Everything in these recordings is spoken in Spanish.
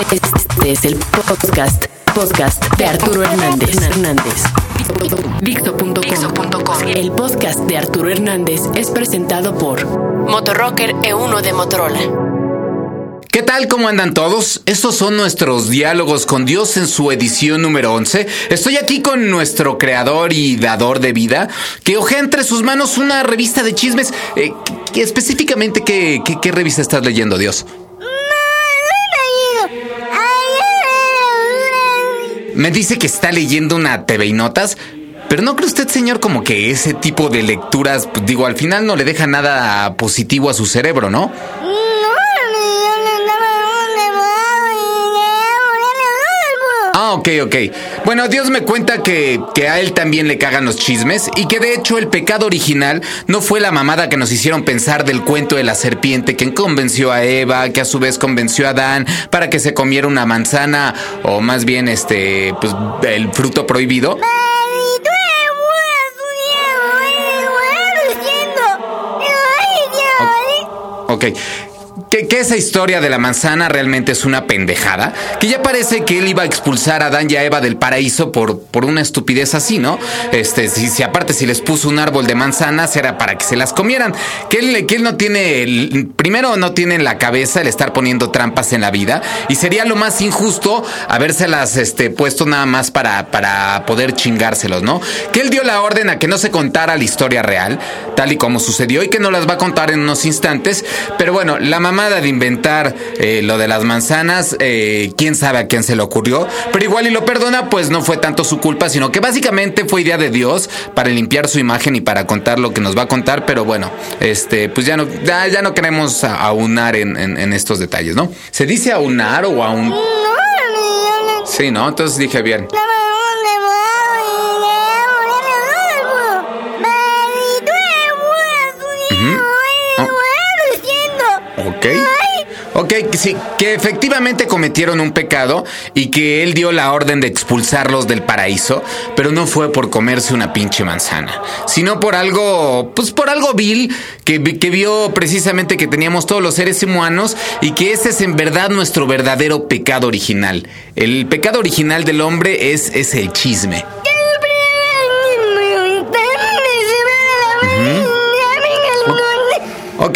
Este es el podcast, podcast de Arturo Hernández. Hernández. Dixo.com. El podcast de Arturo Hernández es presentado por Motorrocker E1 de Motorola. ¿Qué tal? ¿Cómo andan todos? Estos son nuestros diálogos con Dios en su edición número 11. Estoy aquí con nuestro creador y dador de vida, que ojea entre sus manos una revista de chismes. Eh, que- específicamente, ¿qué, qué, qué revista estás leyendo, Dios? Me dice que está leyendo una TV y Notas. Pero no cree usted, señor, como que ese tipo de lecturas, pues, digo, al final no le deja nada positivo a su cerebro, ¿no? Ah, ok, ok. Bueno, Dios me cuenta que, que a él también le cagan los chismes y que de hecho el pecado original no fue la mamada que nos hicieron pensar del cuento de la serpiente que convenció a Eva, que a su vez convenció a Adán para que se comiera una manzana o más bien este, pues el fruto prohibido. Ok. Que, que esa historia de la manzana realmente es una pendejada. Que ya parece que él iba a expulsar a Adán y a Eva del paraíso por, por una estupidez así, ¿no? Este, si, si aparte si les puso un árbol de manzanas era para que se las comieran. Que él, que él no tiene, el- primero no tiene en la cabeza el estar poniendo trampas en la vida. Y sería lo más injusto habérselas este, puesto nada más para, para poder chingárselos, ¿no? Que él dio la orden a que no se contara la historia real, tal y como sucedió, y que no las va a contar en unos instantes. Pero bueno, la mamada de inventar eh, lo de las manzanas, eh, quién sabe a quién se le ocurrió, pero igual y lo perdona, pues no fue tanto su culpa, sino que básicamente fue idea de Dios para limpiar su imagen y para contar lo que nos va a contar, pero bueno, este, pues ya no, ya, ya no queremos aunar en, en- en estos detalles, ¿no? ¿Se dice aunar o aún? Sí, ¿no? Entonces dije bien. Ok. Ok, sí, que efectivamente cometieron un pecado y que él dio la orden de expulsarlos del paraíso, pero no fue por comerse una pinche manzana, sino por algo, pues por algo vil que, que vio precisamente que teníamos todos los seres humanos y que ese es en verdad nuestro verdadero pecado original. El pecado original del hombre es, es el chisme.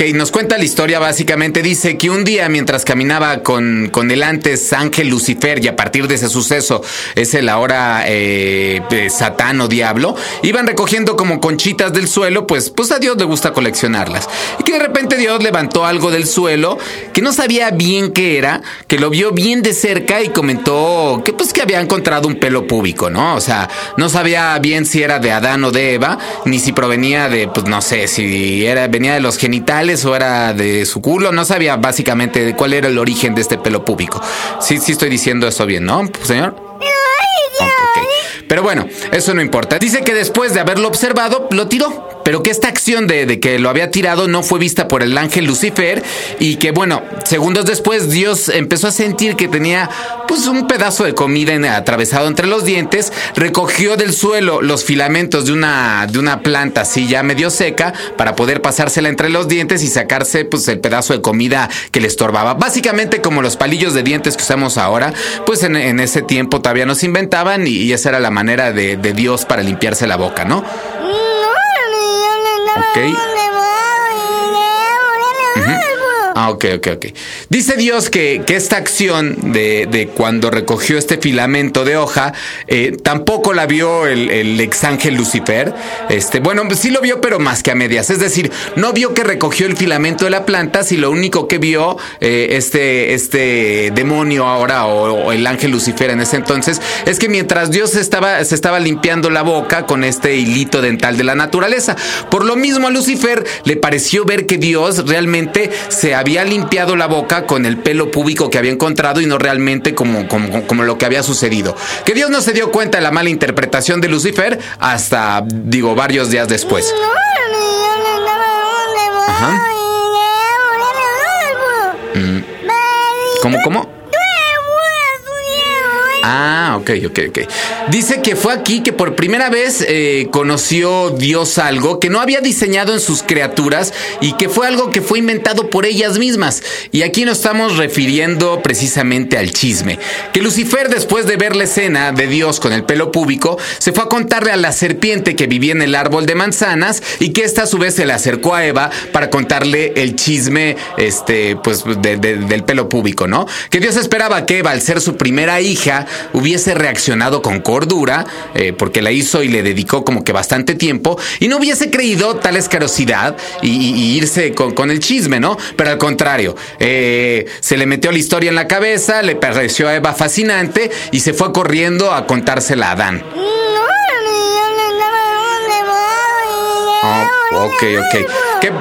Ok, nos cuenta la historia básicamente. Dice que un día mientras caminaba con, con el antes ángel Lucifer y a partir de ese suceso es el ahora eh, Satán o Diablo, iban recogiendo como conchitas del suelo, pues, pues a Dios le gusta coleccionarlas. Y que de repente Dios levantó algo del suelo que no sabía bien qué era, que lo vio bien de cerca y comentó que pues que había encontrado un pelo púbico, ¿no? O sea, no sabía bien si era de Adán o de Eva, ni si provenía de, pues no sé, si era, venía de los genitales o era de su culo, no sabía básicamente de cuál era el origen de este pelo púbico. Sí, sí estoy diciendo eso bien, ¿no, señor? Ok, ok. Pero bueno, eso no importa. Dice que después de haberlo observado, lo tiró. Pero que esta acción de, que lo había tirado no fue vista por el ángel Lucifer y que bueno, segundos después Dios empezó a sentir que tenía pues un pedazo de comida atravesado entre los dientes, recogió del suelo los filamentos de una, de una planta así ya medio seca para poder pasársela entre los dientes y sacarse pues el pedazo de comida que le estorbaba. Básicamente como los palillos de dientes que usamos ahora, pues en, ese tiempo todavía nos inventaban y, esa era la manera de Dios para limpiarse la boca, ¿no? ¿Ok? Uh. Ah, ok, ok, ok. Dice Dios que, que esta acción de, de cuando recogió este filamento de hoja, eh, tampoco la vio el, el ex ángel Lucifer. Este, bueno, sí lo vio, pero más que a medias. Es decir, no vio que recogió el filamento de la planta, si lo único que vio eh, este, este demonio ahora, o, el ángel Lucifer en ese entonces, es que mientras Dios estaba, se estaba limpiando la boca con este hilito dental de la naturaleza. Por lo mismo a Lucifer le pareció ver que Dios realmente se había limpiado la boca con el pelo púbico que había encontrado y no realmente como, como, como lo que había sucedido. Que Dios no se dio cuenta de la mala interpretación de Lucifer hasta, digo, varios días después. Ajá. ¿Cómo, cómo? Ah, ok, ok, ok. Dice que fue aquí que por primera vez eh, conoció Dios algo que no había diseñado en sus criaturas y que fue algo que fue inventado por ellas mismas. Y aquí nos estamos refiriendo precisamente al chisme. Que Lucifer, después de ver la escena de Dios con el pelo púbico, se fue a contarle a la serpiente que vivía en el árbol de manzanas y que esta a su vez se le acercó a Eva para contarle el chisme, este, pues, del pelo púbico, ¿no? Que Dios esperaba que Eva, al ser su primera hija, hubiese reaccionado con cordura, eh, porque la hizo y le dedicó como que bastante tiempo, y no hubiese creído tal escarosidad y, irse con, el chisme, ¿no? Pero al contrario, eh, se le metió la historia en la cabeza, le pareció a Eva fascinante y se fue corriendo a contársela a Adán. Oh, ok, ok. ¿Qué?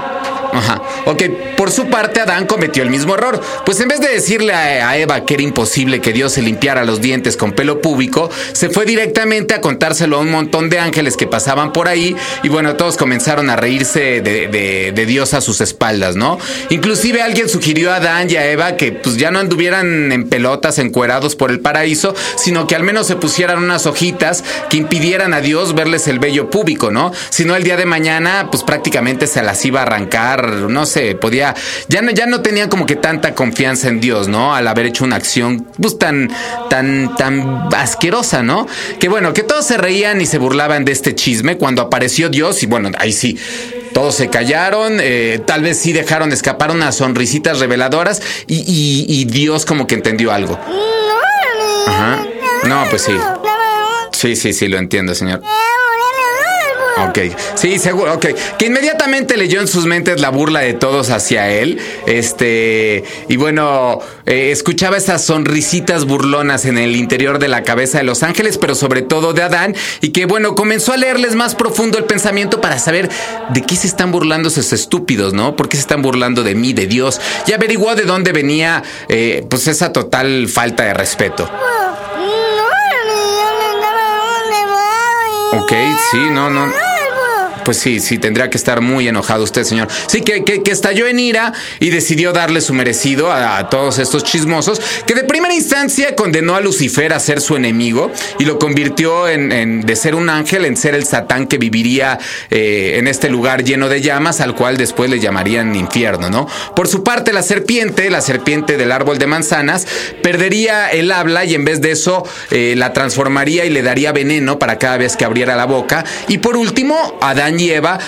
Ajá. Ok, por su parte Adán cometió el mismo error, pues en vez de decirle a, Eva que era imposible que Dios se limpiara los dientes con pelo púbico, se fue directamente a contárselo a un montón de ángeles que pasaban por ahí y bueno, todos comenzaron a reírse de, Dios a sus espaldas, ¿no? Inclusive alguien sugirió a Adán y a Eva que pues ya no anduvieran en pelotas encuerados por el paraíso, sino que al menos se pusieran unas hojitas que impidieran a Dios verles el vello púbico, ¿no? Si no el día de mañana pues prácticamente se las iba a arrancar no sé, podía, ya no, ya no tenían como que tanta confianza en Dios, ¿no? Al haber hecho una acción pues tan, tan, tan asquerosa, ¿no? Que bueno, que todos se reían y se burlaban de este chisme cuando apareció Dios y bueno, ahí sí, todos se callaron, eh, tal vez sí dejaron escapar unas sonrisitas reveladoras y, y, Dios como que entendió algo. Ajá. No, pues sí. Sí, sí, sí, lo entiendo, señor. Ok, sí, seguro, ok. Que inmediatamente leyó en sus mentes la burla de todos hacia él. Este, y bueno, eh, escuchaba esas sonrisitas burlonas en el interior de la cabeza de los ángeles, pero sobre todo de Adán. Y que bueno, comenzó a leerles más profundo el pensamiento para saber de qué se están burlando esos estúpidos, ¿no? ¿Por qué se están burlando de mí, de Dios? Y averiguó de dónde venía, eh, pues esa total falta de respeto. Ok, sí, no, no. Pues sí, sí, tendría que estar muy enojado usted, señor. Sí, que, que, estalló en ira y decidió darle su merecido a, todos estos chismosos, que de primera instancia condenó a Lucifer a ser su enemigo y lo convirtió en, de ser un ángel en ser el satán que viviría eh, en este lugar lleno de llamas, al cual después le llamarían infierno, ¿no? Por su parte, la serpiente, la serpiente del árbol de manzanas, perdería el habla y en vez de eso eh, la transformaría y le daría veneno para cada vez que abriera la boca. Y por último, Adán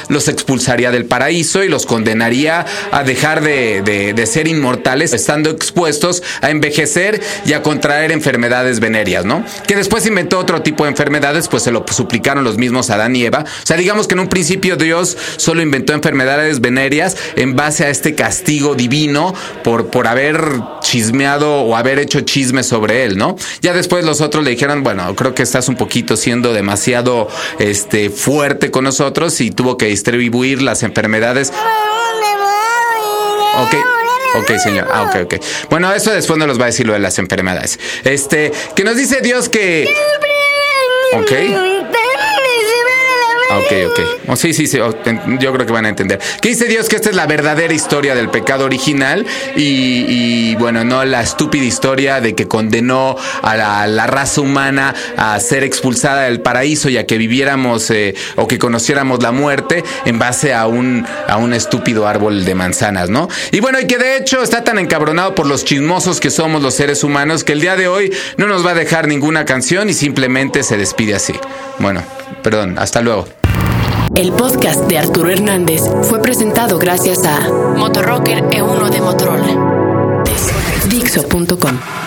los expulsaría del paraíso y los condenaría a dejar de, ser inmortales, estando expuestos a envejecer y a contraer enfermedades venéreas, ¿no? Que después inventó otro tipo de enfermedades, pues se lo suplicaron los mismos Adán y Eva. O sea, digamos que en un principio Dios solo inventó enfermedades venéreas en base a este castigo divino por, por haber chismeado o haber hecho chisme sobre él, ¿no? Ya después los otros le dijeron, bueno, creo que estás un poquito siendo demasiado este, fuerte con nosotros y tuvo que distribuir las enfermedades. Ok. Ok, señor. Ah, ok, ok. Bueno, eso después nos los va a decir lo de las enfermedades. Este, que nos dice Dios que. Ok. Ok, ok. Oh, sí, sí, sí. Oh, yo creo que van a entender. ¿Qué dice Dios? Que esta es la verdadera historia del pecado original y, bueno, no la estúpida historia de que condenó a la, raza humana a ser expulsada del paraíso y a que viviéramos eh, o que conociéramos la muerte en base a un, a un estúpido árbol de manzanas, ¿no? Y bueno, y que de hecho está tan encabronado por los chismosos que somos los seres humanos que el día de hoy no nos va a dejar ninguna canción y simplemente se despide así. Bueno, perdón, hasta luego. El podcast de Arturo Hernández fue presentado gracias a Motorrocker E1 de Motorola. Dixo.com